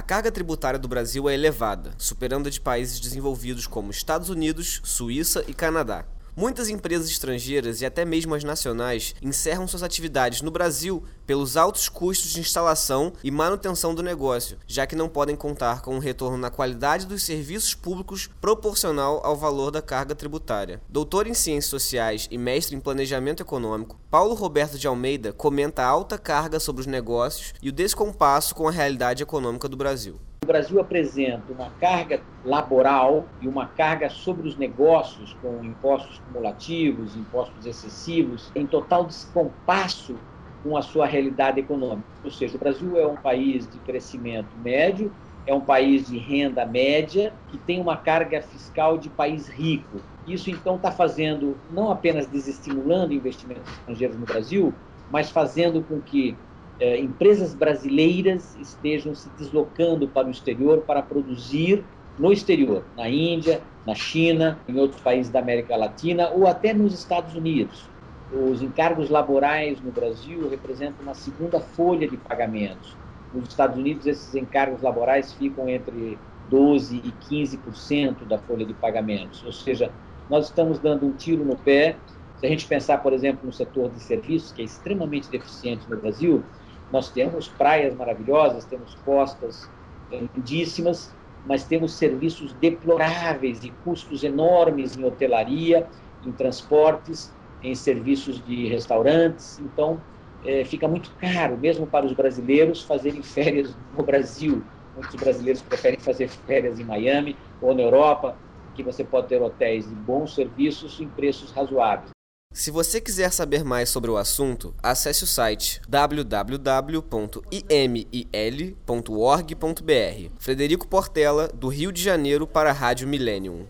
A carga tributária do Brasil é elevada, superando a de países desenvolvidos como Estados Unidos, Suíça e Canadá. Muitas empresas estrangeiras e até mesmo as nacionais encerram suas atividades no Brasil pelos altos custos de instalação e manutenção do negócio, já que não podem contar com um retorno na qualidade dos serviços públicos proporcional ao valor da carga tributária. Doutor em Ciências Sociais e mestre em Planejamento Econômico, Paulo Roberto de Almeida comenta a alta carga sobre os negócios e o descompasso com a realidade econômica do Brasil. Brasil apresenta uma carga laboral e uma carga sobre os negócios, com impostos cumulativos, impostos excessivos, em total descompasso com a sua realidade econômica. Ou seja, o Brasil é um país de crescimento médio, é um país de renda média, que tem uma carga fiscal de país rico. Isso, então, está fazendo, não apenas desestimulando investimentos estrangeiros no Brasil, mas fazendo com que eh, empresas brasileiras estejam se deslocando para o exterior para produzir no exterior, na Índia, na China, em outros países da América Latina ou até nos Estados Unidos. Os encargos laborais no Brasil representam uma segunda folha de pagamentos. Nos Estados Unidos, esses encargos laborais ficam entre 12% e 15% da folha de pagamentos. Ou seja, nós estamos dando um tiro no pé. Se a gente pensar, por exemplo, no setor de serviços, que é extremamente deficiente no Brasil, nós temos praias maravilhosas, temos costas lindíssimas, mas temos serviços deploráveis e custos enormes em hotelaria, em transportes, em serviços de restaurantes. Então, é, fica muito caro, mesmo para os brasileiros, fazerem férias no Brasil. Muitos brasileiros preferem fazer férias em Miami ou na Europa, que você pode ter hotéis de bons serviços em preços razoáveis. Se você quiser saber mais sobre o assunto, acesse o site www.imil.org.br. Frederico Portela, do Rio de Janeiro para a Rádio Millennium.